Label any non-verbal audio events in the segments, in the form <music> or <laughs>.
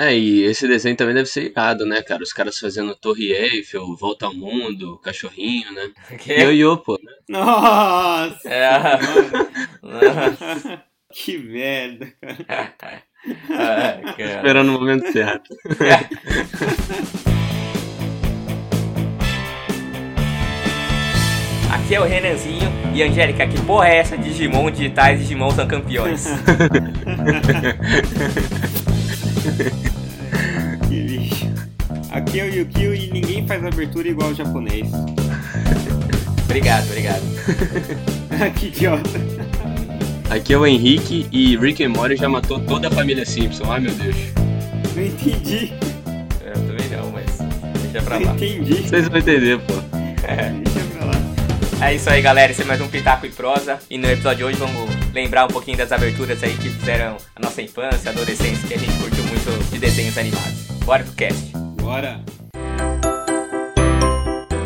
É, e esse desenho também deve ser irado, né, cara? Os caras fazendo Torre Eiffel, Volta ao Mundo, Cachorrinho, né? <laughs> Que? Ioiô, pô. Nossa! É. <laughs> que merda, cara. Ah, <laughs> cara. Esperando o momento certo. Aqui é o Renanzinho e Angélica, que porra é essa? Digimon digitais, Digimon são campeões. <laughs> Que lixo. Aqui é o Yukio e ninguém faz abertura igual o japonês. <laughs> obrigado, obrigado. <laughs> que idiota. Aqui é o Henrique e Rick and Morty já matou toda a família Simpson. Ai, meu Deus. Não entendi. Eu também não, mas deixa pra Não lá. entendi. Vocês vão entender, pô. Deixa pra lá. É isso aí, galera. Esse é mais um Pitaco e Prosa. E no episódio de hoje vamos lembrar um pouquinho das aberturas aí que fizeram a nossa infância, adolescência, que a gente curtiu muito de desenhos animados. Bora pro cast. Bora.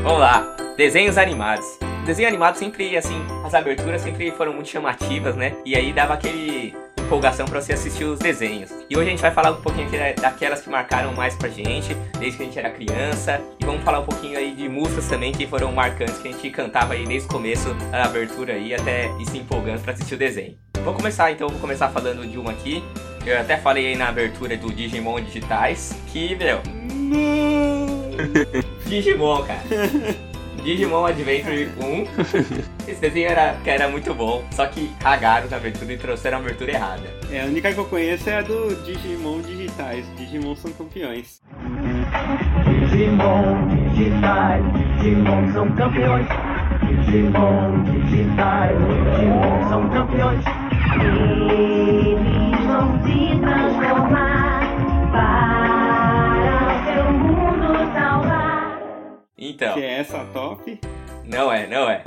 Vamos lá. Desenhos animados. Desenho animado sempre, assim, as aberturas sempre foram muito chamativas, né? E aí dava aquele empolgação pra você assistir os desenhos. E hoje a gente vai falar um pouquinho daquelas que marcaram mais pra gente, desde que a gente era criança. E vamos falar um pouquinho aí de músicas também que foram marcantes, que a gente cantava aí desde o começo da abertura aí, até ir se empolgando pra assistir o desenho. Vou começar então, vou começar falando de uma aqui. Eu até falei aí na abertura do Digimon Digitais, que, meu. Digimon, cara. <laughs> Digimon Adventure 1. <laughs> Esse desenho era, que era muito bom, só que cagaram na abertura e trouxeram a abertura errada. É, a única que eu conheço é a do Digimon digitais. Digimon são campeões. Digimon digitais, Digimon são campeões. Digimon digitais, Digimon são campeões. Eles vão se transformar Então, Que é essa top. não é, não é.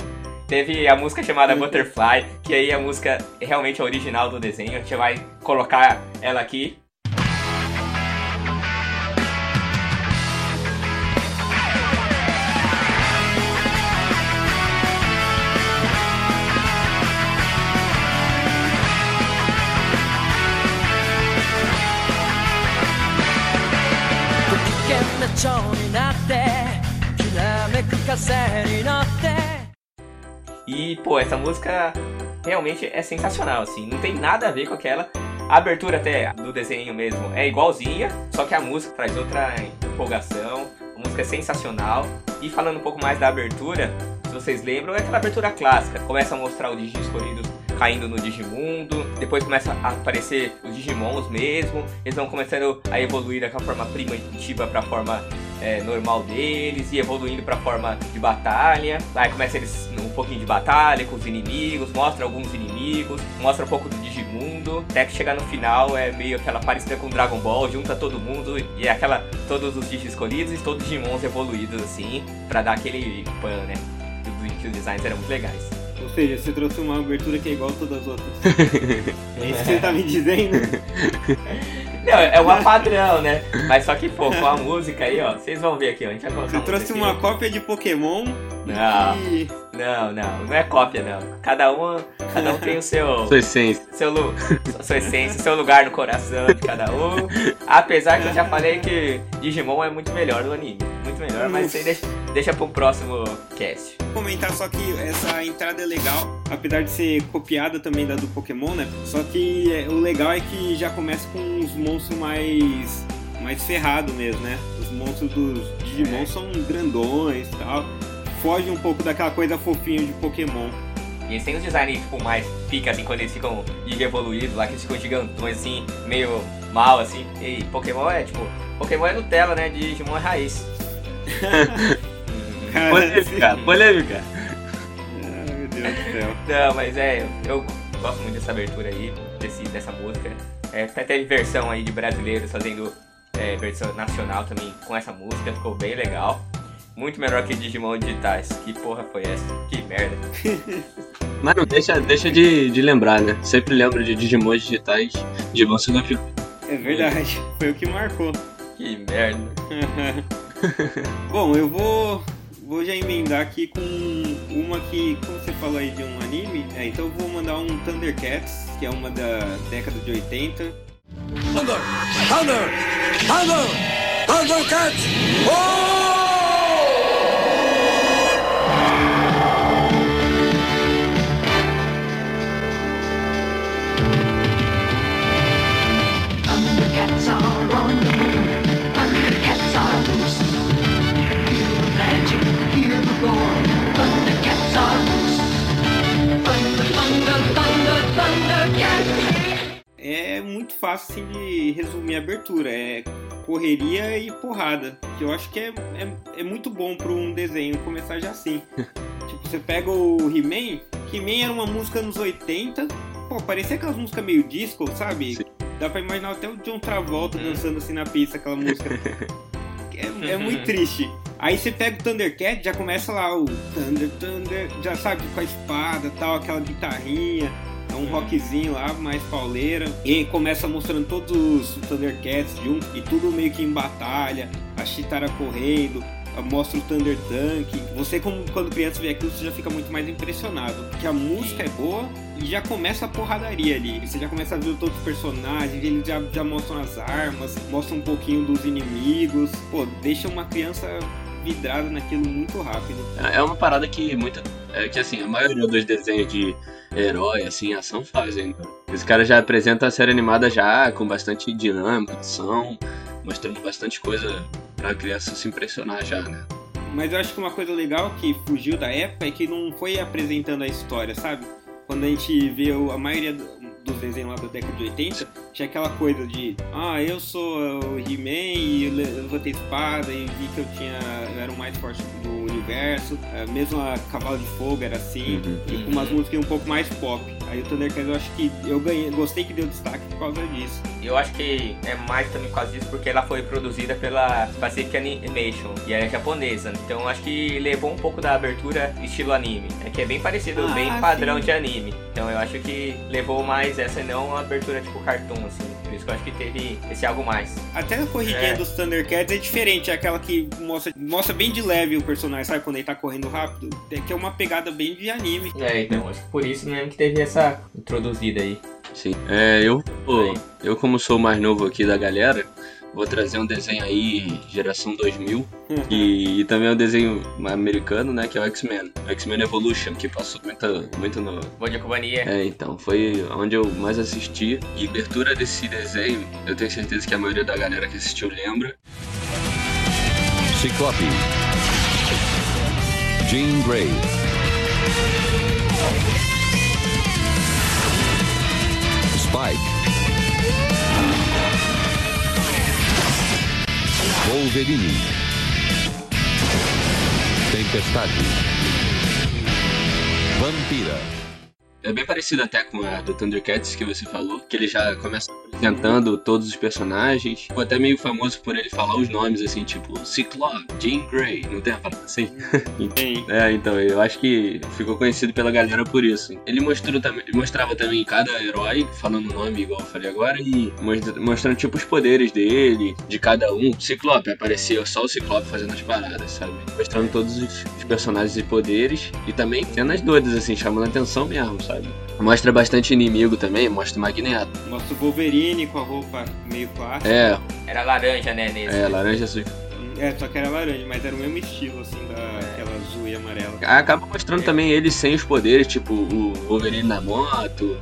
Teve a música chamada Butterfly, que aí a música é realmente a original do desenho. A gente vai colocar ela aqui. E, pô, essa música realmente é sensacional, assim. Não tem nada a ver com aquela. A abertura até do desenho mesmo é igualzinha, só que a música traz outra empolgação. A música é sensacional. E falando um pouco mais da abertura, se vocês lembram, é aquela abertura clássica. Começa a mostrar o Digi escolhido caindo no Digimundo, depois começa a aparecer os Digimons mesmo, eles vão começando a evoluir daquela forma primitiva pra forma é, normal deles e evoluindo pra forma de batalha. Aí começa eles um pouquinho de batalha com os inimigos, mostra alguns inimigos, mostra um pouco do Digimundo, até que chegar no final é meio aquela parecida com Dragon Ball, junta todo mundo e é aquela todos os Digi escolhidos e todos os Digimons evoluídos assim, pra dar aquele pan, né? Que os designs eram muito legais. Ou seja, você trouxe uma abertura que é igual a todas as outras. <laughs> é isso que você tá me dizendo? <laughs> Não, é uma padrão, né? Mas só que, pô, com a música aí, ó, vocês vão ver aqui, ó. A gente vai colocar Você a trouxe música uma aqui. cópia de Pokémon Não. e. Não, não, não é cópia, não. Cada um, cada um tem o seu, <laughs> Sua essência. seu, sua essência, seu lugar no coração de cada um. Apesar que eu já falei que Digimon é muito melhor no anime. Muito melhor, mas isso aí deixa, deixa pro próximo cast. comentar só que essa entrada é legal, apesar de ser copiada também da do Pokémon, né? Só que é, o legal é que já começa com uns monstros mais mais ferrado mesmo, né? Os monstros dos Digimon É. são grandões e tal. Foge um pouco daquela coisa fofinha de Pokémon. E eles têm os designs, tipo, mais pica, assim, quando eles ficam evoluídos lá, que eles ficam gigantões, assim, meio mal, assim. E Pokémon é, tipo, Pokémon é Nutella, né? Digimon é raiz. <laughs> Cara, Polêmica, polêmica. Ai, meu Deus do céu. Não, mas é, eu gosto muito dessa abertura aí, desse, dessa música. É, até teve versão aí de brasileiros fazendo é, versão nacional também com essa música, ficou bem legal. Muito melhor que Digimon digitais. Que porra foi essa? Que merda. <laughs> Mas não deixa, deixa de, de lembrar, né? Sempre lembro de Digimon digitais. Digimon sendo. É verdade, foi o que marcou. Que merda. <laughs> Bom, eu vou, vou já emendar aqui com uma que, como você falou aí de um anime, é, então eu vou mandar um Thundercats, que é uma da década de 80. Thunder! Thunder! Thundercats fácil assim, de resumir a abertura. É correria e porrada. Que eu acho que é, é, é muito bom para um desenho começar já assim. <laughs> tipo, você pega o He-Man. He-Man era uma música nos 80. Pô, parecia aquelas músicas meio disco, sabe? Sim. Dá pra imaginar até o John Travolta dançando assim na pista, aquela música. <laughs> É, é muito triste. Aí você pega o Thundercat, já começa lá o Thunder, Thunder, já sabe, com a espada tal, aquela guitarrinha, um rockzinho lá, mais pauleira. E começa mostrando todos os Thundercats juntos, e tudo meio que em batalha, a Chitara correndo, mostra o Thunder Tank. Você, como, quando criança vê aquilo, você já fica muito mais impressionado. Porque a música é boa e já começa a porradaria ali. Você já começa a ver todos os personagens, eles já, já mostram as armas, mostram um pouquinho dos inimigos. Pô, deixa uma criança vidrada naquilo muito rápido. É uma parada que muita. É que assim, a maioria dos desenhos de herói, assim, ação fazem. né? Esse cara já apresenta a série animada já com bastante dinâmica, ação, mostrando bastante coisa pra criança se impressionar já, né? Mas eu acho que uma coisa legal que fugiu da época é que não foi apresentando a história, sabe? Quando a gente vê a maioria do- dos desenhos lá da década de 80, tinha aquela coisa de ah, eu sou o He-Man e eu le- eu levantei espada e vi que eu tinha. Eu era o mais forte do universo. É, mesmo a Cavalo de Fogo era assim, Uhum. e com umas músicas um pouco mais pop. Aí o Thundercats eu acho que eu ganhei, gostei que deu destaque por causa disso. Eu acho que é mais também por causa disso, porque ela foi produzida pela Pacific Animation, e ela é japonesa. Então eu acho que levou um pouco da abertura estilo anime. É que é bem parecido, Ah, bem padrão sim. de anime. Então eu acho que levou mais essa e não a abertura tipo cartoon, assim. Por isso que eu acho que teve esse algo mais. Até a corridinha É. dos Thundercats é diferente, é aquela que mostra, mostra bem de leve o personagem, sabe? Quando ele tá correndo rápido. É que é uma pegada bem de anime. É, então, acho que por isso mesmo que teve essa introduzida aí. Sim. É, eu, pô, eu como sou o mais novo aqui da galera, vou trazer um desenho aí, geração 2000, e, e também um desenho americano, né, que é o X-Men. O X-Men Evolution, que passou muito, muito no... Bom dia, companhia. É, então, foi onde eu mais assisti. E abertura desse desenho, eu tenho certeza que a maioria da galera que assistiu lembra. Ciclope. Jean Grey. Spike. Wolverine. Tempestade. Vampira. É bem parecido até com a do Thundercats que você falou, que ele já começa apresentando todos os personagens. Ficou até meio famoso por ele falar os nomes, assim, tipo Ciclope, Jean Grey, não tem a parada assim? Tem. <laughs> É, então, eu acho que ficou conhecido pela galera por isso. Ele mostrou também, mostrava também cada herói, falando o nome igual eu falei agora, e mostra- mostrando tipo os poderes dele, de cada um. Ciclope, aparecia só o Ciclope fazendo as paradas, sabe? Mostrando todos os, os personagens e poderes, e também cenas doidas, assim, chamando a atenção mesmo, sabe? Mostra bastante inimigo também, mostra o Magneto. Mostra o Wolverine com a roupa meio clássica. É, Era laranja, né, nesse. é, laranja azul. É, só que era laranja, mas era o mesmo estilo, assim, daquela azul e amarela. Acaba mostrando também ele sem os poderes, tipo o Wolverine na moto,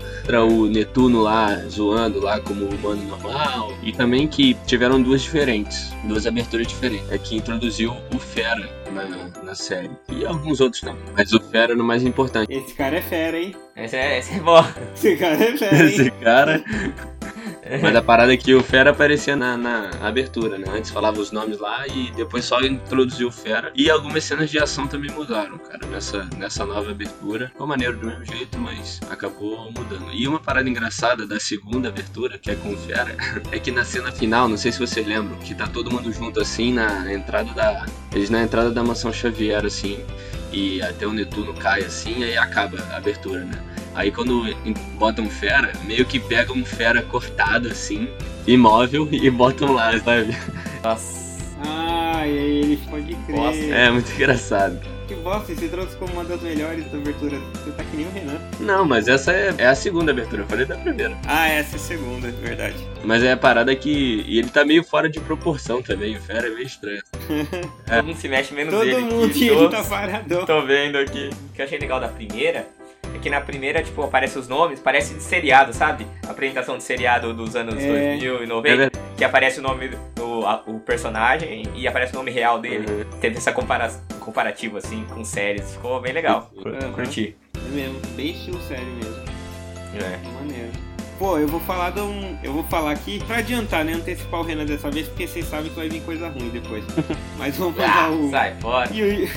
o Netuno lá zoando lá como humano normal. E também que tiveram duas diferentes, duas aberturas diferentes. É que introduziu o Fera na, na série. E alguns outros também. Mas o Fera era o mais importante. Esse cara é fera, hein? Esse é, esse é bom. Esse cara é fera, <laughs> Esse hein? cara. Mas a parada é que o Fera aparecia na, na abertura, né? Antes falava os nomes lá e depois só introduziu o Fera. E algumas cenas de ação também mudaram, cara, nessa, nessa nova abertura. Ficou maneiro do mesmo jeito, mas acabou mudando. E uma parada engraçada da segunda abertura, que é com o Fera, <laughs> é que na cena final, não sei se vocês lembram, que tá todo mundo junto assim na entrada da. Eles na entrada da mansão Xavier, assim. E até o Netuno cai assim, e aí acaba a abertura, né? Aí quando botam fera, meio que pegam um fera cortado assim, imóvel, <laughs> e botam lá, sabe? Nossa. Ah, e aí ele pode crer. Nossa. É muito engraçado. Que bosta, você trouxe como uma das melhores aberturas. Você tá que nem o Renan. Não, mas essa é, é a segunda abertura, eu falei da primeira. Ah, essa é a segunda, é verdade. Mas é a parada que. E ele tá meio fora de proporção também, o Fera é meio estranho. <laughs> Todo mundo se mexe menos Todo ele. mundo que e ele todos- tá paradão. Tô vendo aqui. O que eu achei legal da primeira é que na primeira, tipo, aparece os nomes, parece de seriado, sabe? Apresentação de seriado dos anos É. 2000 e É 90, verdade. que aparece o nome do a- o personagem e aparece o nome real dele. Uhum. Teve essa compara comparativo, assim, com séries. Ficou bem legal. Uhum. Curti. É mesmo, bem estilo sério mesmo. É. Maneiro. Pô, eu vou falar de um. Eu vou falar aqui pra adiantar, né? Antecipar o Renan dessa vez, porque vocês sabem que vai vir coisa ruim depois. <laughs> Mas vamos Ah, falar o. sai fora. Yu-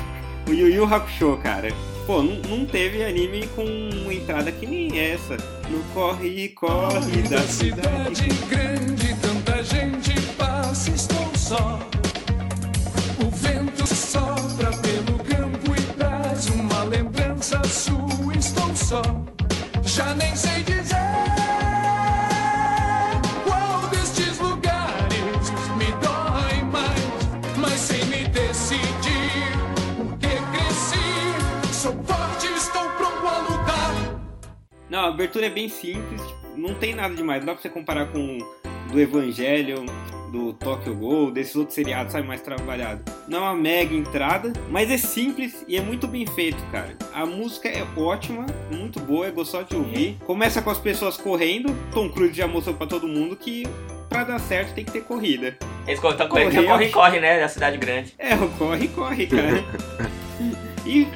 o Yu Yu Hakusho, cara. Pô, não, não teve anime com uma entrada que nem essa. No corre, corre da cidade. grande, tanta gente passa, estou só. Não, a abertura é bem simples, não tem nada demais. Não dá pra você comparar com do Evangelion, do Tokyo Ghoul, desses outros seriados, sabe, mais trabalhado. Não é uma mega entrada, mas é simples e é muito bem feito, cara. A música é ótima, muito boa, é gostosa de ouvir. Começa com as pessoas correndo, Tom Cruise já mostrou pra todo mundo que pra dar certo tem que ter corrida. Eles estão Corre, correndo, corre, corre, né? Da cidade grande. É, o corre, corre, cara. <laughs> e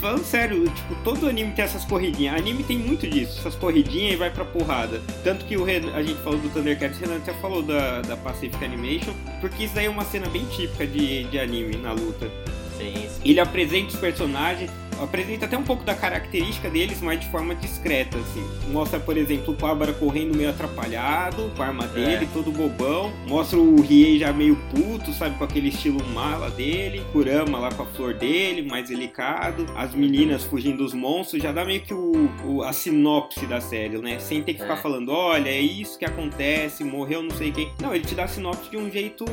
falando sério, tipo, todo anime tem essas corridinhas. Anime tem muito disso, essas corridinhas e vai pra porrada. Tanto que o a gente falou do Thundercats, o Renan até falou da, da Pacific Animation, porque isso daí é uma cena bem típica de, de anime na luta. Sim, sim. Ele apresenta os personagens, apresenta até um pouco da característica deles, mas de forma discreta, assim. Mostra, por exemplo, o Pabara correndo meio atrapalhado, com a arma dele, todo bobão. Mostra o Riei já meio puto, sabe, com aquele estilo mala dele. Kurama lá com a flor dele, mais delicado. As meninas fugindo dos monstros, já dá meio que o, o- a sinopse da série, né? Sem ter que ficar É. falando, olha, é isso que acontece, morreu não sei quem. Não, ele te dá a sinopse de um jeito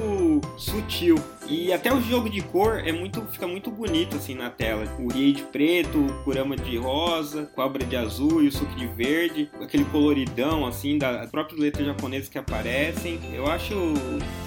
sutil. E até o jogo de cor é muito, fica muito bonito assim na tela. O Riei de preto, o Kurama de rosa, Cobra de azul e o Suki de verde, aquele coloridão assim das próprias letras japonesas que aparecem. Eu acho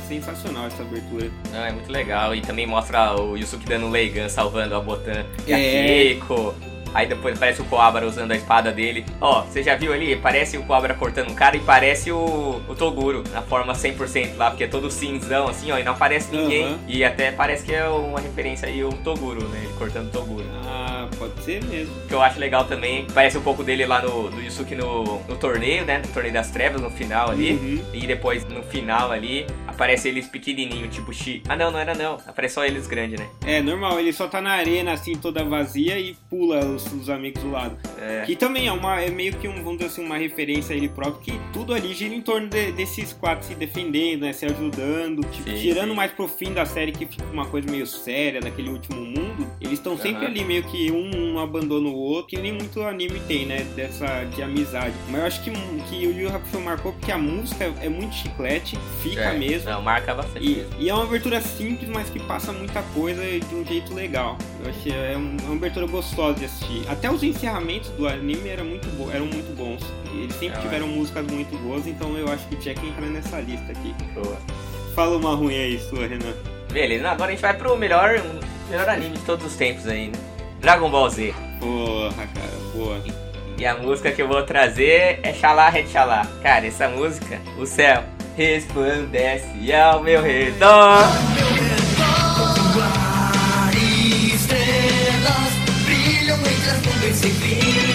sensacional essa abertura. Não, é muito legal. E também mostra o Yusuke dando um Leigan, salvando a Botan e a É. Keiko. Aí depois parece o Coabra usando a espada dele. Ó, você já viu ali? Parece o Coabra cortando um cara e parece o, o Toguro, na forma 100% lá, porque é todo cinzão assim, ó, e não aparece ninguém. Aham. E até parece que é uma referência aí o Toguro, né? Ele cortando o Toguro. Ah, pode ser mesmo. O que eu acho legal também, parece um pouco dele lá no do Yusuke no, no torneio, né? No torneio das trevas, no final ali. Uhum. E depois, no final ali, aparece eles pequenininho, tipo Shi. Ah, não, não era não. Aparece só eles grandes, né? É normal, ele só tá na arena assim toda vazia e pula os, os amigos do lado. É. Que também é uma é meio que um, vamos dizer assim, uma referência a ele próprio, que tudo ali gira em torno de- desses quatro se defendendo, né? Se ajudando. Tipo, Sim, tirando sim. mais pro fim da série que fica uma coisa meio séria daquele último mundo, eles estão sempre ali meio que um não abandona o outro, que nem muito anime tem, né? Dessa de amizade. Mas eu acho que, que o Yu Hakusho marcou porque a música é muito chiclete, fica É, mesmo. Não, marca bastante. E, e é uma abertura simples, mas que passa muita coisa de um jeito legal. Eu achei é um- é uma abertura gostosa de assistir. Até os encerramentos do anime eram muito, bo eram muito bons. Eles sempre É, tiveram músicas muito boas, então eu acho que tinha que entrar nessa lista aqui. Boa. Fala uma ruim aí, sua, Renan. Beleza, agora a gente vai pro melhor, um, melhor anime de todos os tempos aí, né? Dragon Ball Z. Porra, cara, boa. E a música que eu vou trazer é Xalá Retxalá. Cara, essa música, o céu resplandece ao meu redor. Ar estrelas brilham entre as nuvens sem fim.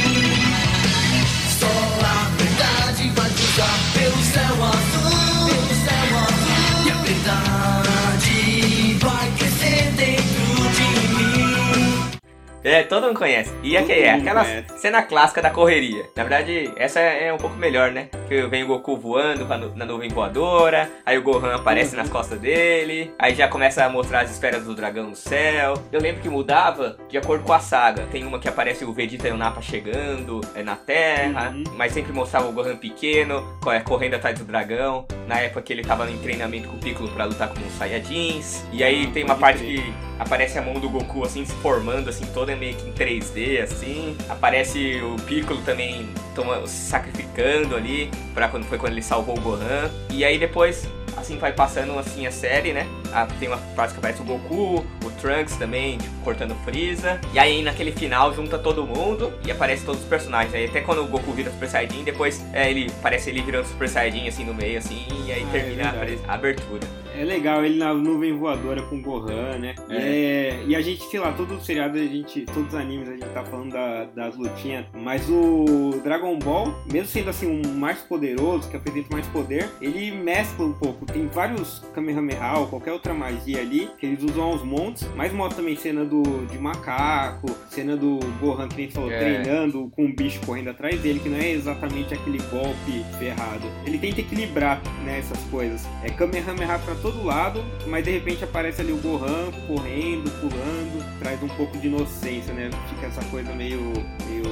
É, todo mundo conhece. E aqui é aquela conhece. cena clássica da correria. Na verdade, essa é um pouco melhor, né? Que vem o Goku voando na nuvem voadora, aí o Gohan aparece nas costas dele, aí já começa a mostrar as esferas do dragão no céu. Eu lembro que mudava de acordo com a saga. Tem uma que aparece o Vegeta e o Nappa chegando é, na Terra, Uhum. mas sempre mostrava o Gohan pequeno, é, correndo atrás do dragão. Na época que ele tava em treinamento com o Piccolo pra lutar com os Saiyajins. E aí Ah, tem uma parte que aparece a mão do Goku assim se formando assim toda meio que em 3D assim. Aparece o Piccolo também toma, se sacrificando ali para quando foi quando ele salvou o Gohan. E aí depois assim vai passando assim a série, né? Ah, tem uma parte que aparece o Goku, o Trunks também, tipo, cortando o Freeza. E aí naquele final junta todo mundo e aparece todos os personagens. Aí até quando o Goku vira Super Saiyajin, depois é, ele parece ele virando Super Saiyajin assim no meio assim, e aí Ah, é termina a, verdade. a abertura. É legal ele na nuvem voadora com o Gohan, né? E, é- e a gente, sei lá, todo o seriado, a gente, todos os animes, a gente tá falando da- das lutinhas, mas o Dragon Ball, mesmo sendo assim um mais poderoso, que apresenta mais poder, ele mescla um pouco. Tem vários Kamehameha ou qualquer outra magia ali, que eles usam aos montes, mas mostra também cena do, de macaco, cena do Gohan, que nem falou, É. treinando com um bicho correndo atrás dele, que não é exatamente aquele golpe ferrado. Ele tenta equilibrar né, essas coisas. É Kamehameha pra todo lado, mas de repente aparece ali o Gohan correndo, pulando, traz um pouco de inocência, né? Fica essa coisa meio, meio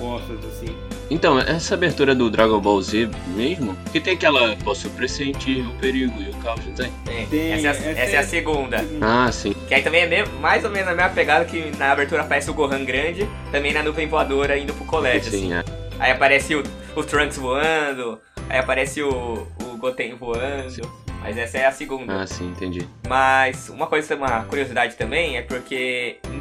opostas assim. Então, essa abertura do Dragon Ball Z mesmo, que tem aquela posso pressentir o perigo e o caos, não tem? Tem. Tem, essa, é a- essa essa é é- a segunda. Ah, sim. Que aí também é meio- mais ou menos a mesma pegada que na abertura aparece o Gohan grande, também na nuvem voadora indo pro colégio, assim. Sim, é. Aí aparece o, o Trunks voando, aí aparece o, o Goten voando. Mas essa é a segunda. Ah, sim, entendi. Mas uma coisa, uma curiosidade também é porque em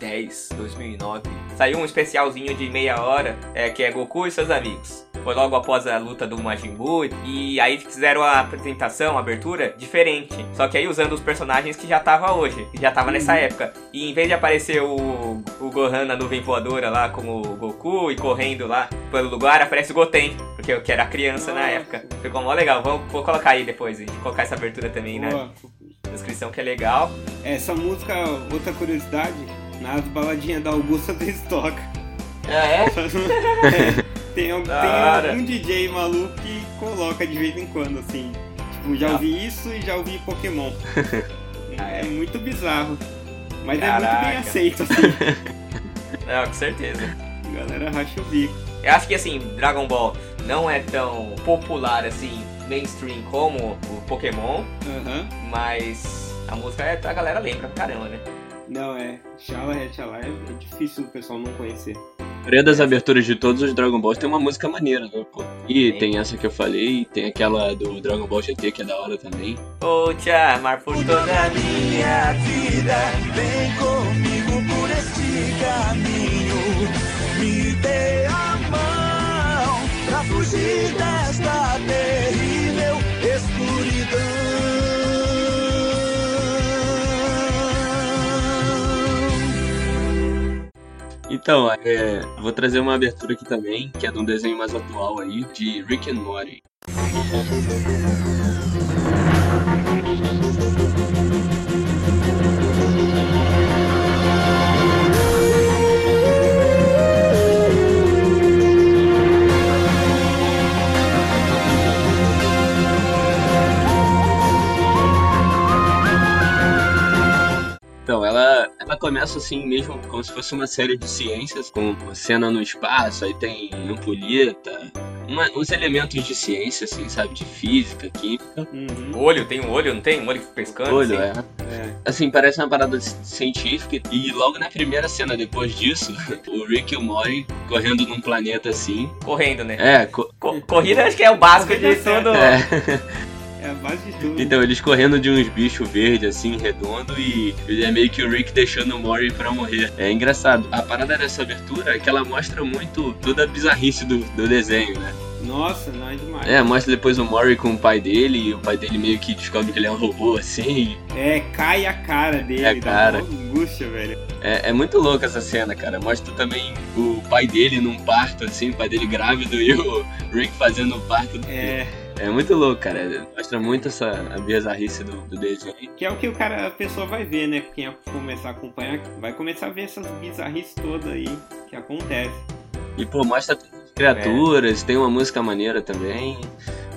2010, 2009, saiu um especialzinho de meia hora é, que é Goku e seus amigos. Foi logo após a luta do Majin Buu e aí fizeram a apresentação, a abertura diferente. Só que aí usando os personagens que já tava hoje, que já tava nessa época. E em vez de aparecer o, o Gohan na nuvem voadora lá como o Goku e correndo lá pelo lugar, aparece o Goten, porque eu que era criança na época. Ficou mó legal. Vou, vou colocar aí depois, gente colocar essa abertura também Boa. descrição que é legal. Essa música, outra curiosidade, nas baladinhas da Augusta tem estoque. Ah, é? <laughs> Tem, al- Da tem algum DJ maluco que coloca de vez em quando, assim. Tipo, já Ah. ouvi isso e já ouvi Pokémon. É <laughs> é? muito bizarro. Mas é muito Caraca. bem aceito, assim. <laughs> Não, com certeza. A galera racha o bico. Eu acho que assim, Dragon Ball não é tão popular assim, mainstream como o Pokémon, mas a música é, a galera lembra pra caramba, né? Não, é. Shala Hatchala é, é difícil o pessoal não conhecer. A maioria das aberturas de todos os Dragon Balls tem uma música maneira, né, pô? E Sim. tem essa que eu falei, tem aquela do Dragon Ball GT que é da hora também. Vou te amar por toda a minha vida, vem comigo por este caminho. Me dê a mão pra fugir desta terrível escuridão. Então, é, vou trazer uma abertura aqui também, que é de um desenho mais atual aí, de Rick and Morty. Começa assim mesmo, como se fosse uma série de ciências, com cena no espaço, aí tem ampulheta, uma- uns elementos de ciência, assim, sabe? De física, química. Uhum. Olho, tem um olho, não tem? Um olho pescando? Olho, assim? é. É. Assim, parece uma parada ci- científica. E logo na primeira cena, depois disso, <laughs> o Rick e o Morty correndo num planeta assim. Correndo, né? É, co- Co- corrida acho que é o básico de tudo. é. <laughs> É a base de tudo. Então, eles correndo de uns bichos verdes, assim, redondo, e é meio que o Rick deixando o Mori pra morrer. É engraçado. A parada dessa abertura é que ela mostra muito toda a bizarrice do, do desenho, né? Nossa, não é demais. É, mostra depois o Mori com o pai dele, e o pai dele meio que descobre que ele é um robô, assim. É, cai a cara dele, É, dá cara. uma angústia, velho. É, é muito louca essa cena, cara. Mostra também o pai dele num parto, assim, o pai dele grávido e o Rick fazendo o parto. É, É muito louco, cara. Mostra muito essa bizarrice do, do desenho. que é o que o cara, a pessoa vai ver, né? Quem começar a acompanhar, vai começar a ver essas bizarrices todas aí que acontece. E, pô, mostra criaturas, tem uma música maneira também.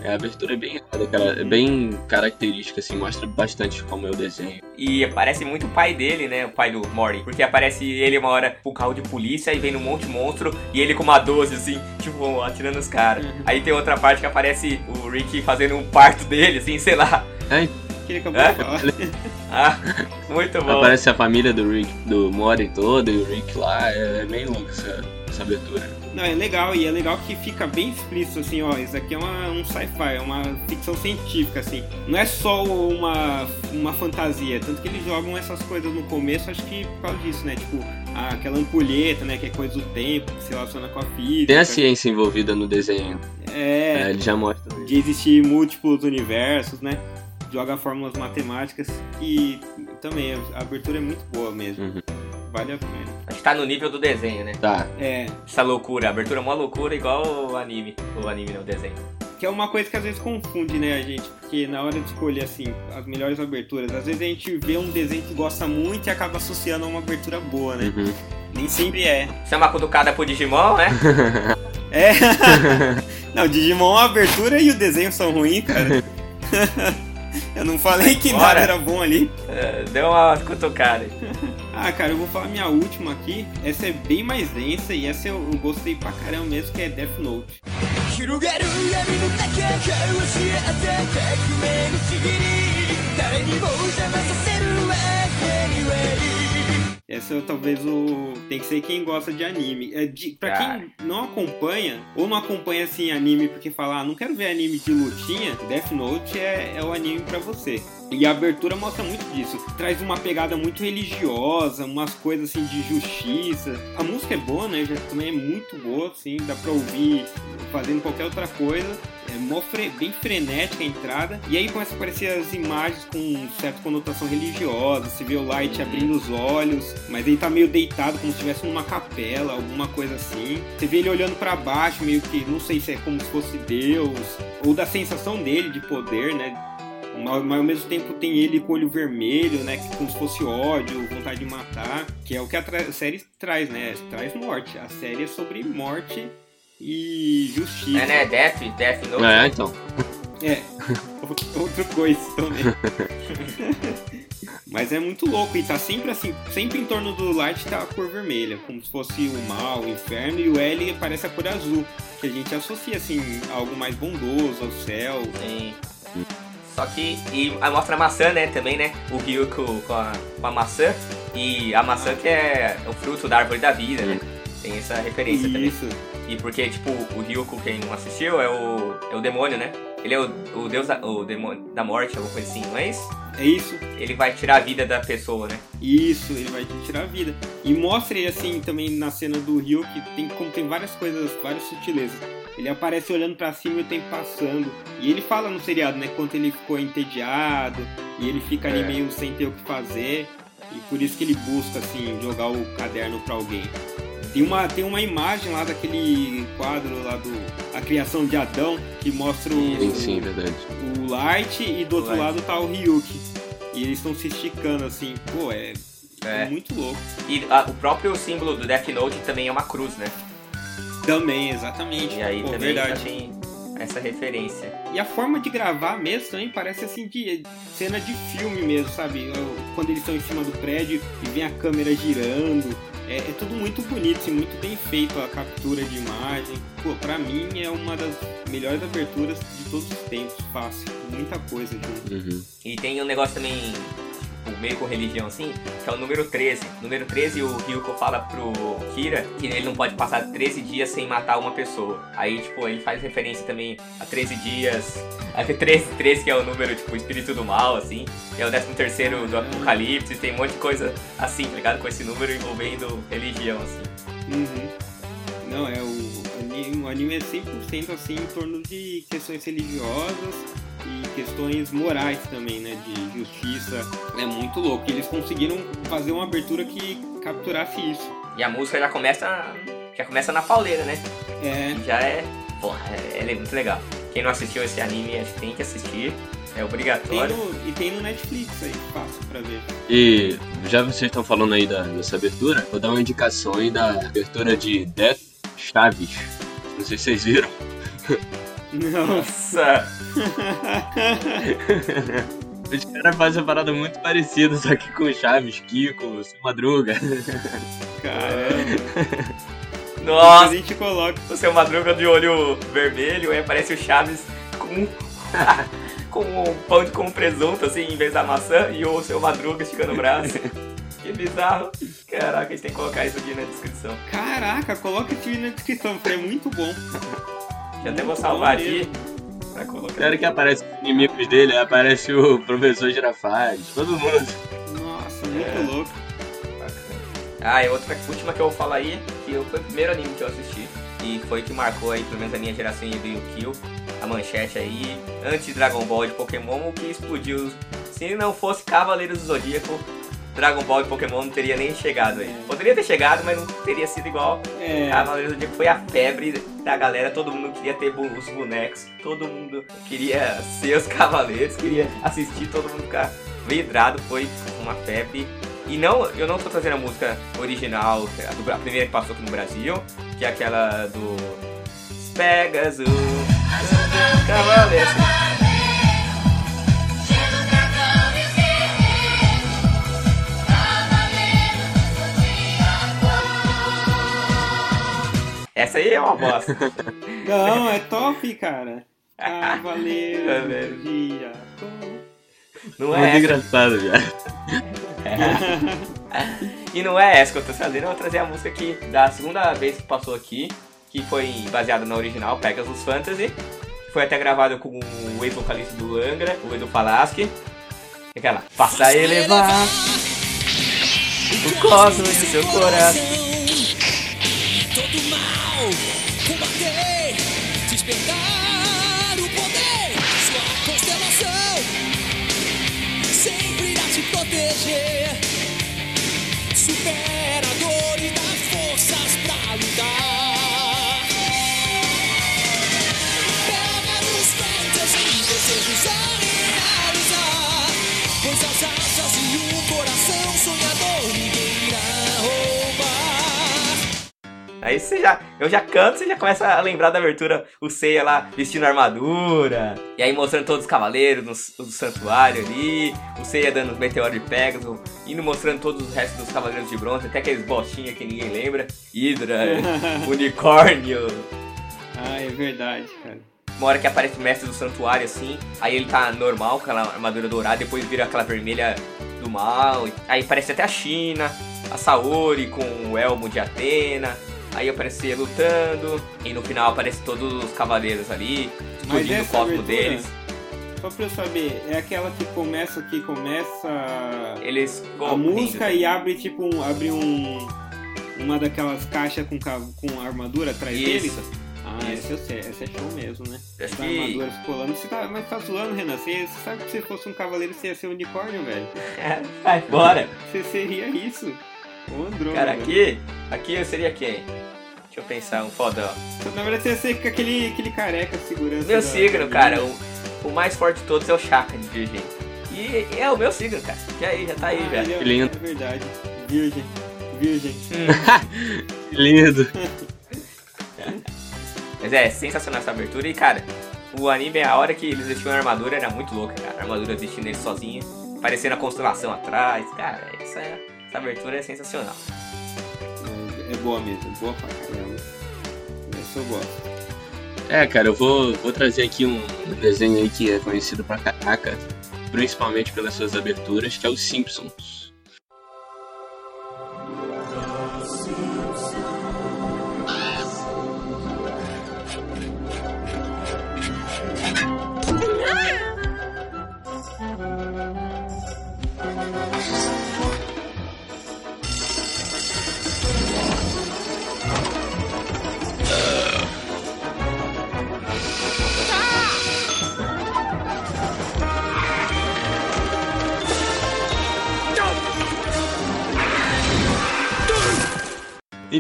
É, a abertura é bem errada, cara. É bem característica, assim, mostra bastante como é o desenho. E aparece muito o pai dele, né? O pai do Morty. Porque aparece ele uma hora com o carro de polícia e vem um monte de monstro e ele com uma 12, assim, tipo, atirando os caras. Uhum. Aí tem outra parte que aparece o Rick fazendo um parto dele, assim, sei lá. É, que ele É? <laughs> Ah, muito bom. Aparece a família do Rick, do Mori toda e o Rick lá. É, é bem louco essa, essa abertura. Não, é legal, e é legal que fica bem explícito, assim, ó, isso aqui é uma- um sci-fi, é uma ficção científica, assim. Não é só uma, uma fantasia, tanto que eles jogam essas coisas no começo, acho que por causa disso, né? Tipo, aquela ampulheta, né, que é coisa do tempo, que se relaciona com a física. Tem a ciência envolvida no desenho. É, É, ele já mostra. de existir múltiplos universos, né? Joga fórmulas matemáticas e também a abertura é muito boa mesmo. Uhum. Vale a pena. Acho que tá no nível do desenho, né? Tá. É, Essa loucura, a abertura é uma loucura igual o anime. O anime não, o desenho. que é uma coisa que às vezes confunde, né, a gente? Porque na hora de escolher, assim, as melhores aberturas, às vezes a gente vê um desenho que gosta muito e acaba associando a uma abertura boa, né? Uhum. Nem sempre é. Isso é uma cutucada pro Digimon, né? <laughs> É. <laughs> não, Digimon, a abertura e o desenho são ruins, cara. <laughs> Eu não falei que Bora. nada era bom ali. É, Deu uma cutucada. Ah, cara, eu vou falar minha última aqui. Essa é bem mais densa e essa eu, eu gostei pra caramba mesmo, que é Death Note. Essa é talvez o. Tem que ser quem gosta de anime. É de... Pra quem não acompanha, ou não acompanha assim anime porque falar, ah, não quero ver anime de lutinha, Death Note é, é o anime para você. E a abertura mostra muito disso. Traz uma pegada muito religiosa, umas coisas assim de justiça. A música é boa, né? Já também é muito boa, assim, dá pra ouvir fazendo qualquer outra coisa. É fre- bem frenética a entrada. E aí começa a aparecer as imagens com certa conotação religiosa. Você vê o Light abrindo os olhos, mas ele tá meio deitado, como se estivesse numa capela, alguma coisa assim. Você vê ele olhando pra baixo, meio que não sei se é como se fosse Deus, ou da sensação dele de poder, né? Mas, mas ao mesmo tempo tem ele com o olho vermelho, né? que Como se fosse ódio, vontade de matar. Que é o que a, tra- a série traz, né? Traz morte. A série é sobre morte e justiça. É, né? Death, Death Note. É, então. É, <laughs> outra coisa também. <laughs> Mas é muito louco e tá sempre assim, sempre em torno do Light tá a cor vermelha, como se fosse o mal, o inferno, e o L parece a cor azul, que a gente associa assim a algo mais bondoso, ao céu. Sim. Só que. E a mostra a maçã, né? Também, né? O Ryuko com a, com a maçã. E a maçã que é o fruto da árvore da vida, né? Tem essa referência também. Isso. E porque, tipo, o Ryuko, quem não assistiu, é o, é o demônio, né? Ele é o, o deus da, o demônio da morte, alguma coisa assim, não é isso? É isso. Ele vai tirar a vida da pessoa, né? Isso, ele vai tirar a vida. E mostra ele assim também na cena do que tem como tem várias coisas, várias sutilezas. Ele aparece olhando pra cima e o tempo passando. E ele fala no seriado, né, quanto ele ficou entediado e ele fica ali É. meio sem ter o que fazer. E por isso que ele busca assim jogar o caderno pra alguém. Tem uma, tem uma imagem lá daquele quadro lá do A Criação de Adão que mostra o, Sim, sim, verdade. o Light e do outro Light. lado tá o Ryuki. E eles estão se esticando assim. Pô, é, É. muito louco. E a- o próprio símbolo do Death Note também é uma cruz, né? Também, exatamente. E aí Pô, também já verdade. tem essa referência. E a forma de gravar mesmo também parece assim de cena de filme mesmo, sabe? Quando eles estão em cima do prédio e vem a câmera girando. É, é tudo muito bonito, assim, muito bem feito a captura de imagem. Pô, pra mim é uma das melhores aberturas de todos os tempos, fácil. Muita coisa junto. Uhum. E tem um negócio também, tipo, meio com religião assim, que é o número 13. Número 13, o Ryuko fala pro Kira que ele não pode passar 13 dias sem matar uma pessoa. Aí, tipo, ele faz referência também a 13 dias. A 13, 13 que é o número, tipo, espírito do mal, assim. É o 13 terceiro do Apocalipse. Tem um monte de coisa assim, tá ligado? Com esse número envolvendo religião, assim. Uhum. Não, é o o anime é 100% assim em torno de questões religiosas e questões morais também, né? De justiça. É muito louco. Eles conseguiram fazer uma abertura que capturasse isso. E a música já começa. Já começa na pauleira, né? É, já é. Porra, é- é muito legal. Quem não assistiu esse anime, acho que tem que assistir. É tem obrigatório. no, e tem no Netflix aí, fácil pra ver. E já vocês estão falando aí da, dessa abertura, vou dar uma indicação aí da abertura de Death Chaves. Não sei se vocês viram. <laughs> Nossa! <laughs> Os caras fazem uma parada muito parecida, só que com Chaves, Kiko, Seu Madruga. Caramba. A Nossa! gente coloca. O seu Madruga de olho vermelho, aí aparece o Chaves com, <laughs> com o pão de com presunto, assim, em vez da maçã, e o seu Madruga esticando o braço. que bizarro. Caraca, a gente tem que colocar isso aqui na descrição. Caraca, coloca aqui na descrição, porque é muito bom. Já até vou salvar aqui pra colocar. Claro que aparece os inimigos dele, aparece o professor Girafales, todo mundo. Nossa, É. muito louco. Ah, e outra última que eu vou falar aí, que foi o primeiro anime que eu assisti. E foi que marcou aí, pelo menos a minha geração do Yu-Kill, a manchete aí, antes de Dragon Ball de Pokémon, o que explodiu. Se não fosse Cavaleiros do Zodíaco, Dragon Ball e Pokémon não teria nem chegado aí. Poderia ter chegado, mas não teria sido igual. É, Cavaleiros do Zodíaco foi a febre da galera, todo mundo queria ter os bonecos, todo mundo queria <laughs> ser os cavaleiros, queria assistir, todo mundo ficar vidrado, foi uma febre. E não, eu não tô trazendo a música original, a primeira que passou aqui no Brasil, que é aquela do Pegasus, Cavaleiros. Essa aí é uma bosta. <laughs> Não, é top, cara. Cavaleiro Cavaleiro. <laughs> dia. Não Muito é essa. engraçado, velho. <laughs> E não é essa que eu tô trazendo, eu vou trazer a música aqui da segunda vez que passou aqui, que foi baseada na original, Pegasus Fantasy. Foi até gravada com o ex-vocalista do Angra, o Edu Falaschi. Aquela, faça elevar o cosmos do seu coração. Aí você já, eu já canto, você já começa a lembrar da abertura, o Seiya lá vestindo armadura, e aí mostrando todos os cavaleiros no, no santuário ali, o Seiya dando os meteoros de Pegasus, indo mostrando todos os restos dos cavaleiros de bronze, até aqueles bostinhos que ninguém lembra, Hydra, <laughs> unicórnio, ah, é verdade, cara. uma hora que aparece o mestre do santuário assim, aí ele tá normal com aquela armadura dourada, depois vira aquela vermelha do mal. Aí aparece até a China, a Saori com o elmo de Atena. Aí aparece ele lutando. E no final aparece todos os cavaleiros ali, explodindo o cosmo abertura- deles. Só pra eu saber, é aquela que começa que começa Eles a música e abre tipo um, abre um uma daquelas caixas com com armadura atrás deles. Isso. Ah, Isso. essa eu sei, essa é show mesmo, né? Acho que- armadura colando. Você tá, mas tá zoando, Renan? Você, você sabe que se fosse um cavaleiro você ia ser um unicórnio, velho? <laughs> Vai embora. Você seria isso. Ô, Andrômeda. Cara, aqui, aqui eu seria quem? Deixa eu pensar, um fodão. Na verdade você ia ser aquele, aquele careca segurança. Meu signo, cara, o, o mais forte de todos é o Chakra de Virgem. E é o meu signo, cara. Já aí, já tá aí, Ah, já. ele é- Que lindo. É verdade. Virgem. Virgem. <laughs> Que lindo. <laughs> Mas é sensacional essa abertura e, cara, o anime, a hora que eles vestiam a armadura era muito louca, cara. A armadura vestindo eles sozinha, parecendo a constelação atrás. Cara, essa, essa abertura é sensacional. É, boa mesmo, é boa pra caramba. Eu gosto. É, cara, eu vou, vou trazer aqui um desenho aí que é conhecido pra caraca, principalmente pelas suas aberturas, que é os Simpsons.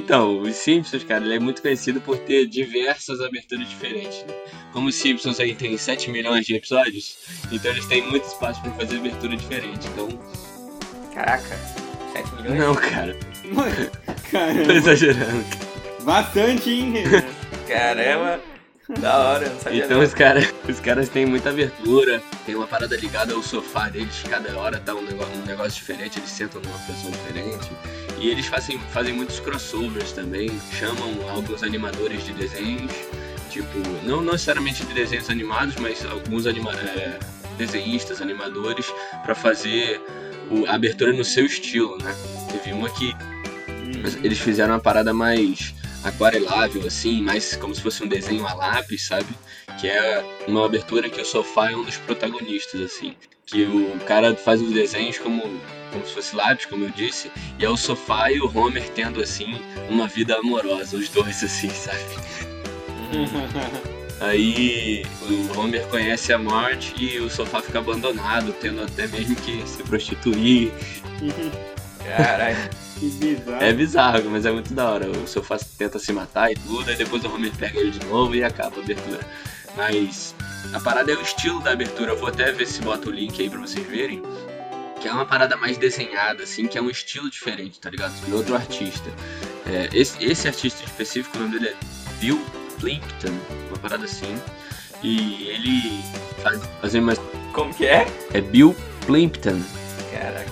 Então, os Simpsons, cara, ele é muito conhecido por ter diversas aberturas diferentes. Né? Como os Simpsons aí tem 7 milhões de episódios, então eles têm muito espaço pra fazer abertura diferente. Então, Caraca, 7 milhões? não, cara, <laughs> tô Caramba. exagerando. Bastante, hein? Caramba, da hora, eu não sabia Então os caras os caras têm muita abertura, tem uma parada ligada ao sofá deles, cada hora tá um negócio, um negócio diferente, eles sentam numa posição diferente. E eles fazem, fazem muitos crossovers também, chamam alguns animadores de desenhos, tipo, não necessariamente de desenhos animados, mas alguns anima é, desenhistas, animadores, pra fazer o- a abertura no seu estilo, né? Teve uma que mas eles fizeram uma parada mais aquarelável, assim, mais como se fosse um desenho a lápis, sabe? Que é uma abertura que o sofá é um dos protagonistas, assim. Que o cara faz os desenhos como, como se fosse lápis, como eu disse, e é o sofá e o Homer tendo, assim, uma vida amorosa, os dois, assim, <laughs> sabe? <laughs> Aí o Homer conhece a morte e o sofá fica abandonado, tendo até mesmo que se prostituir. Caralho. que bizarro. É bizarro, mas é muito da hora. O sofá tenta se matar e tudo, aí depois o Homer pega ele de novo e acaba a abertura. Mas a parada é o estilo da abertura. Eu vou até ver se bota o link aí pra vocês verem. Que é uma parada mais desenhada, assim, que é um estilo diferente, tá ligado? De outro artista. É, esse, esse artista específico, o nome dele é Bill Plimpton, uma parada assim. E ele faz, faz umas. Como que é? É Bill Plimpton. Caraca.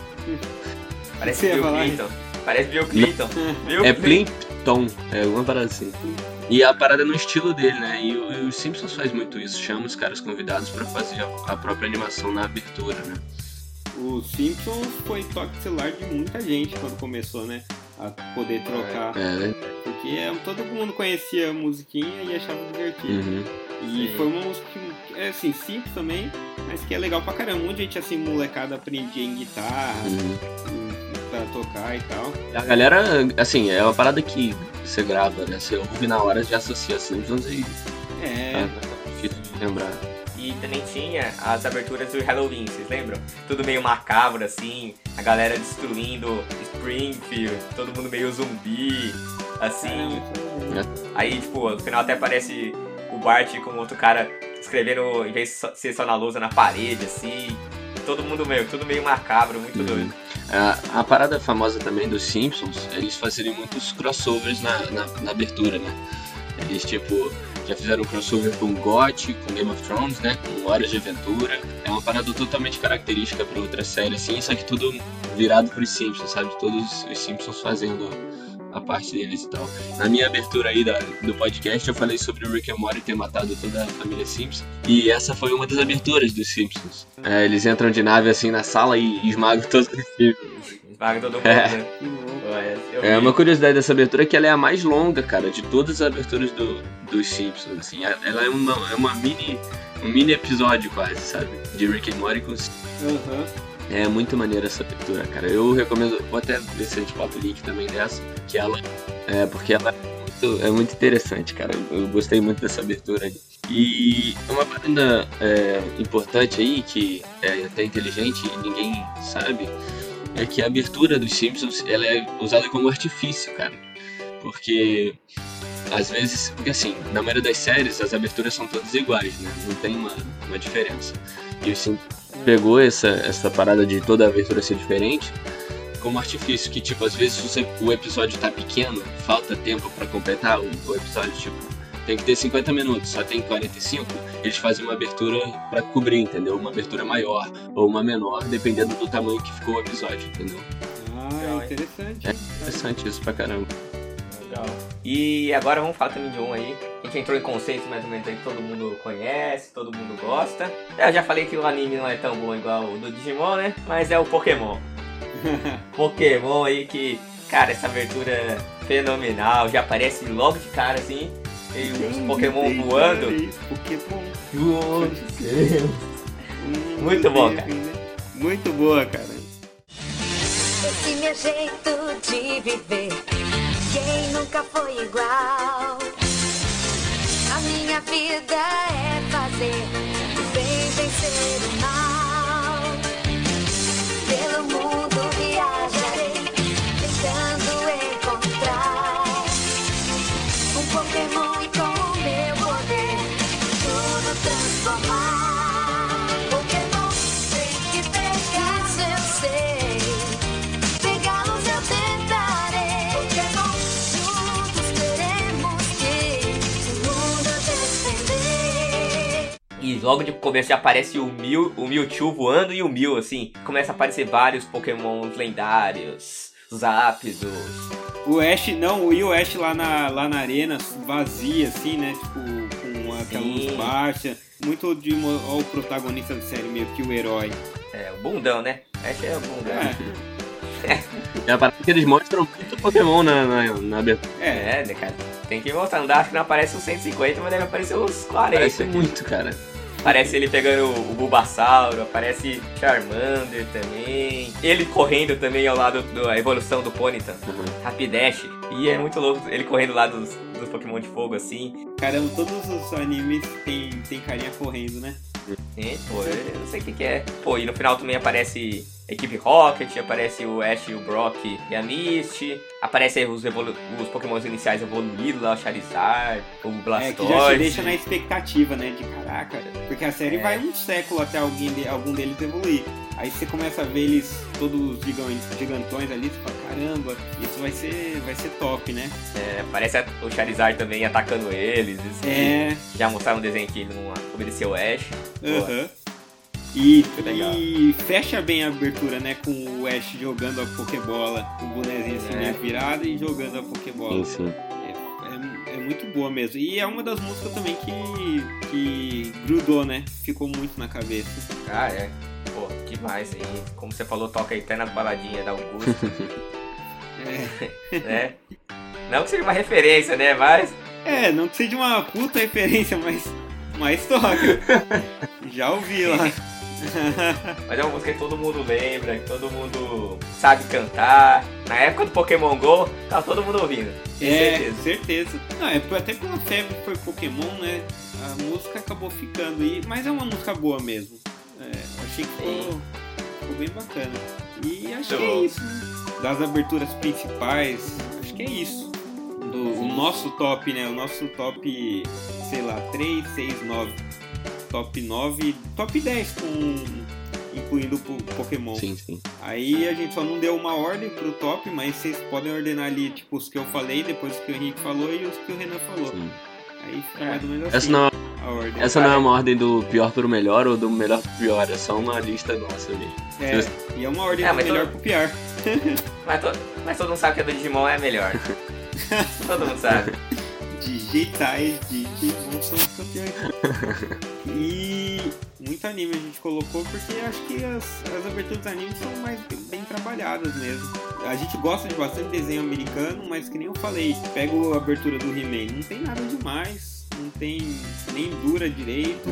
Parece Bill Clinton. Parece Bill Clinton. Bill É Clinton. Plimpton, é uma parada assim. E a parada é no estilo dele, né? E, o- os Simpsons faz muito isso, chama os caras convidados pra fazer a, a própria animação na abertura, né? O Simpsons foi toque celular de muita gente quando começou, né? A poder trocar. É, Porque é, todo mundo conhecia a musiquinha e achava divertido. uhum. E Sim. foi uma música que, é assim, simples também, mas que é legal pra caramba. Um monte de gente assim, molecada aprendia em guitarra, uhum. pra tocar e tal. A galera, assim, é uma parada que você grava, né? Você ouve na hora de associar Simpsons e É, é, difícil de lembrar. E também tinha as aberturas do Halloween, vocês lembram? Tudo meio macabro, assim, a galera destruindo Springfield, todo mundo meio zumbi, assim. Aí, tipo, no final até aparece o Bart com outro cara escrevendo, em vez de ser só na lousa, na parede, assim. Todo mundo meio, tudo meio macabro, muito Uhum. doido. A, a parada famosa também dos Simpsons, eles fazerem muitos crossovers na, na, na abertura, né? Eles, tipo, já fizeram crossover com GOT, com Game of Thrones, né? Com Horas de Aventura. É uma parada totalmente característica pra outra série, assim, só que tudo virado pros Simpsons, sabe? Todos os Simpsons fazendo a parte deles e tal. Na minha abertura aí da, do podcast, eu falei sobre o Rick and Morty ter matado toda a família Simpson. E essa foi uma das aberturas dos Simpsons. É, eles entram de nave, assim, na sala e esmagam todos os Simpsons. Esmaga todo mundo, É. né? eu É uma curiosidade dessa abertura é que ela é a mais longa, cara, de todas as aberturas do, dos Simpsons, assim. Ela é uma, é uma mini, um mini episódio quase, sabe? De Rick and Morty com... Aham. É muito maneira essa abertura, cara. Eu recomendo, vou até ver se a gente bota o link também dessa, que ela... É, porque ela é muito, é muito interessante, cara. Eu gostei muito dessa abertura aí. E uma parada é, importante aí, que é até inteligente e ninguém sabe, é que a abertura dos Simpsons ela é usada como artifício, cara. Porque às vezes, porque assim, na maioria das séries as aberturas são todas iguais, né? Não tem uma, uma diferença. E o Simpsons pegou essa, essa parada de toda a abertura ser diferente como artifício, que tipo, às vezes o episódio tá pequeno, falta tempo pra completar o, o episódio, tipo, tem que ter 50 minutos, só tem 45, eles fazem uma abertura pra cobrir, entendeu? Uma abertura maior ou uma menor, dependendo do tamanho que ficou o episódio, entendeu? Ah, interessante. É interessante isso pra caramba. Legal. E agora vamos falar também de um aí. A gente entrou em conceitos mais ou menos aí que todo mundo conhece, todo mundo gosta. Eu já falei que o anime não é tão bom igual o do Digimon, né? Mas é o Pokémon. <laughs> Pokémon aí que, cara, essa abertura é fenomenal. Já aparece logo de cara assim. E os Pokémon voando. Pokémon. Muito Muito bom, cara. Muito boa, cara. Esse meu jeito de viver, quem nunca foi igual? A minha vida é fazer logo de começo já aparece o Mil, o Mewtwo voando e o Mil, assim. Começa a aparecer vários Pokémons lendários, Zapdos. O Ash, não, e o Ash lá na, lá na arena, vazia, assim, né? Tipo, com aquela luz baixa. Muito de uma, ó, o protagonista da série, meio que o herói. É, o bundão, né? Ash é o bundão. É. <laughs> É a que eles mostram muito Pokémon na, na, na abertura. É, é né, cara? Tem que voltar. Acho que não aparece os 150, mas deve aparecer os 40. Aparece muito, cara. Aparece ele pegando o Bulbasauro, aparece Charmander também. Ele correndo também ao lado da evolução do Ponyta. Uhum. Rapidash. E é muito louco ele correndo lá dos, dos Pokémon de fogo assim. Caramba, todos os animes tem, tem carinha correndo, né? E, pô, eu não sei o que, que é. Pô, e no final também aparece equipe Rocket, aparece o Ash, o Brock e a Misty. Aparece aí os, os Pokémons iniciais evoluídos lá, o Charizard, o É, que Blastoise. já te deixa na expectativa, né? De caraca, porque a série É. vai um século até alguém de- algum deles evoluir. Aí você começa a ver eles todos gigantões, gigantões ali, você fala, caramba, isso vai ser, vai ser top, né? É, aparece a- o Charizard também atacando eles. É, Já mostraram um desenho que ele não obedeceu o Ash. Aham. E, e fecha bem a abertura, né? Com o Ash jogando a Pokébola, o bonezinho assim É. virado e jogando a Pokébola. Sim, sim. É, é muito boa mesmo. E é uma das músicas também que, que grudou, né? Ficou muito na cabeça. Ah, é. Pô, que mais, hein? Como você falou, toca aí até nas baladinhas da Augusto, É. né? Não que seja uma referência, né? Mas É, não que seja uma puta referência, mas, mas toca. <laughs> Já ouvi lá. <laughs> <laughs> Mas é uma música que todo mundo lembra, que todo mundo sabe cantar. Na época do Pokémon GO, tava todo mundo ouvindo. Tenho É, certeza. certeza. Não, é até pela febre que foi Pokémon, né? A música acabou ficando. E, mas é uma música boa mesmo. É, achei que ficou, ficou bem bacana. E acho que é isso. né? Das aberturas principais, acho que é isso. Do, o nosso top, né? O nosso top, sei lá, 3, 6, 9. Top 9, top 10 com. Incluindo o Po- Pokémon. Sim, sim. Aí a gente só não deu uma ordem pro top, mas vocês podem ordenar ali, tipo, os que eu falei, depois os que o Henrique falou e os que o Renan falou. sim. Aí fica mais ou menos assim Essa não, a ordem. essa não é uma ordem do pior pro melhor ou do melhor pro pior, é só uma lista nossa mesmo. É, e é uma ordem É, do melhor todo- pro pior. <laughs> Mas, to- mas todo mundo sabe que a do Digimon é a melhor. <laughs> todo mundo sabe. <laughs> Digitais, Digimon são os campeões. E muito anime a gente colocou, porque acho que as, as aberturas dos animes são mais bem trabalhadas mesmo. A gente gosta de bastante desenho americano, mas que nem eu falei, pego a abertura do He-Man, não tem nada demais, não tem nem dura direito.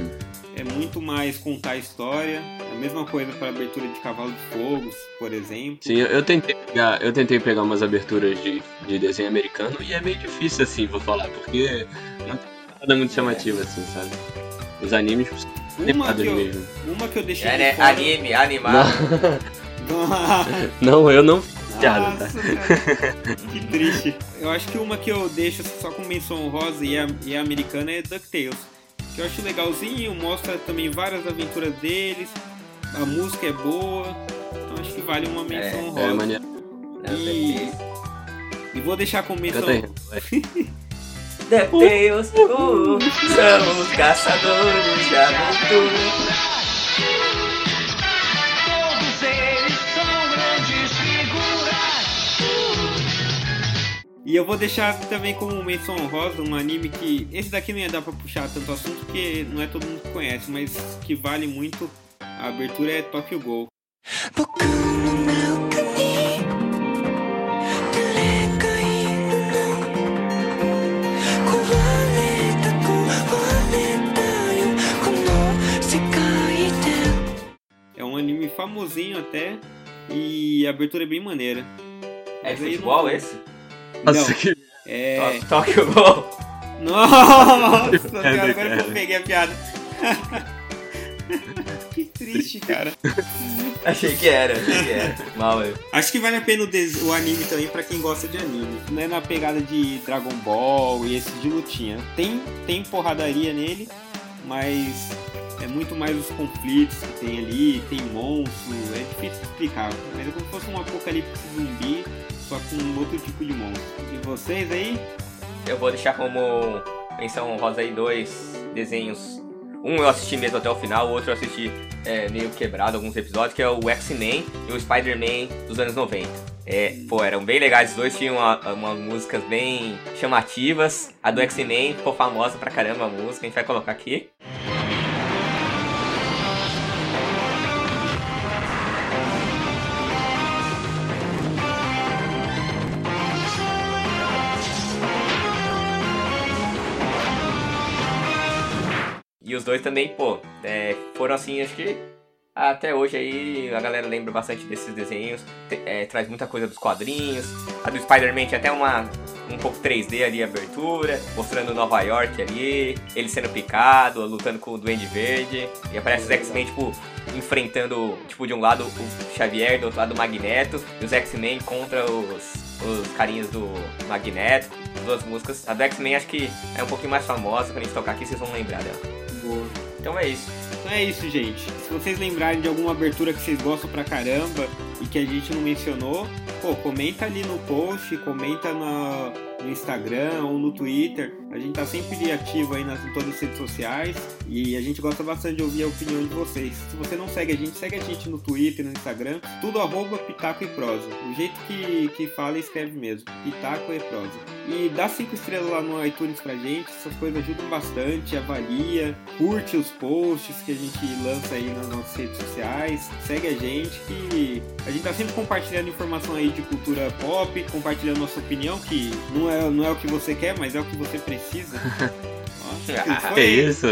É muito mais contar a história. A mesma coisa para a abertura de Cavalo de Fogo, por exemplo. Sim, eu, tentei pegar, eu tentei pegar umas aberturas de, de desenho americano e é meio difícil assim, vou falar, porque não nada muito chamativo assim, sabe? Os animes são Uma animados que eu, mesmo. uma que eu deixei É, de né? fora... Anime, animado. <laughs> Não, eu não fiz piada, tá? Nossa, cara, que triste. Eu acho que uma que eu deixo só com menção honrosa e a, e a americana é DuckTales. Que eu acho legalzinho, mostra também várias aventuras deles, a música é boa, então acho que vale uma menção É, É, honrosa. maneiro. Não, E- DuckTales. e vou deixar com menção <laughs> Canta aí. vai. DuckTales, uh, são os caçadores de aventura. Todos eles são grandes figuras. E eu vou deixar também como menção honrosa um anime que. Esse daqui não ia dar pra puxar tanto assunto porque não é todo mundo que conhece, mas que vale muito. A abertura é Tokyo Ghoul. Famosinho até. E a abertura é bem maneira. É de futebol não- esse? Nossa, Não. que É. To- Tokyo Gol. Nossa, senhora, agora que eu cara. peguei a piada. <laughs> que triste, cara. Achei que era, achei que era. Mal eu. Acho que vale a pena o, des- o anime também pra quem gosta de anime. Não é na pegada de Dragon Ball e esse de lutinha. Tem, tem porradaria nele, mas muito mais os conflitos que tem ali, tem monstro, é difícil de explicar. Mas é como se fosse um apocalipse zumbi, só com um outro tipo de monstro. E vocês aí? Eu vou deixar como menção rosa aí dois desenhos Um eu assisti mesmo até o final, o outro eu assisti é, meio quebrado alguns episódios, que é o X-Men e o Spider-Man dos anos 90. É, pô, eram bem legais os dois, tinham uma, uma músicas bem chamativas. A do X-Men ficou famosa pra caramba a música, a gente vai colocar aqui. E os dois também, pô, é, foram assim, acho que até hoje aí a galera lembra bastante desses desenhos. É, traz muita coisa dos quadrinhos. A do Spider-Man tinha até uma um pouco 3D ali, a abertura, mostrando Nova York ali, ele sendo picado, lutando com o Duende Verde. E aparece os X-Men, tipo, enfrentando, tipo, de um lado o Xavier, do outro lado o Magneto. E os X-Men contra os, os carinhas do Magneto. As duas músicas. A do X-Men acho que é um pouquinho mais famosa, quando a gente tocar aqui vocês vão lembrar dela. Boa. Então é isso. Então é isso, gente. Se vocês lembrarem de alguma abertura que vocês gostam pra caramba e que a gente não mencionou, pô, comenta ali no post, comenta no, Instagram ou no Twitter. A gente tá sempre ativo aí nas, em todas as redes sociais e a gente gosta bastante de ouvir a opinião de vocês. Se você não segue a gente, segue a gente no Twitter, no Instagram, tudo arroba Pitaco e Prosa. Do jeito que, que fala e escreve mesmo, Pitaco e Prosa. E dá cinco estrelas lá no iTunes pra gente, essas coisas ajudam bastante, avalia, curte os posts que a gente lança aí nas nossas redes sociais, segue a gente que a gente tá sempre compartilhando informação aí de cultura pop, compartilhando nossa opinião, que não é, não é o que você quer, mas é o que você precisa. <laughs> Nossa, que? Que isso?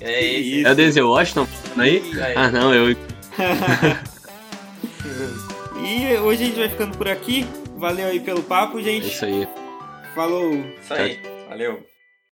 É Que isso. isso? É o Denzel Washington aí? Aí. Ah, não, eu. <laughs> E hoje a gente vai ficando por aqui. Valeu aí pelo papo, É gente. isso aí. Falou! Isso aí. Valeu.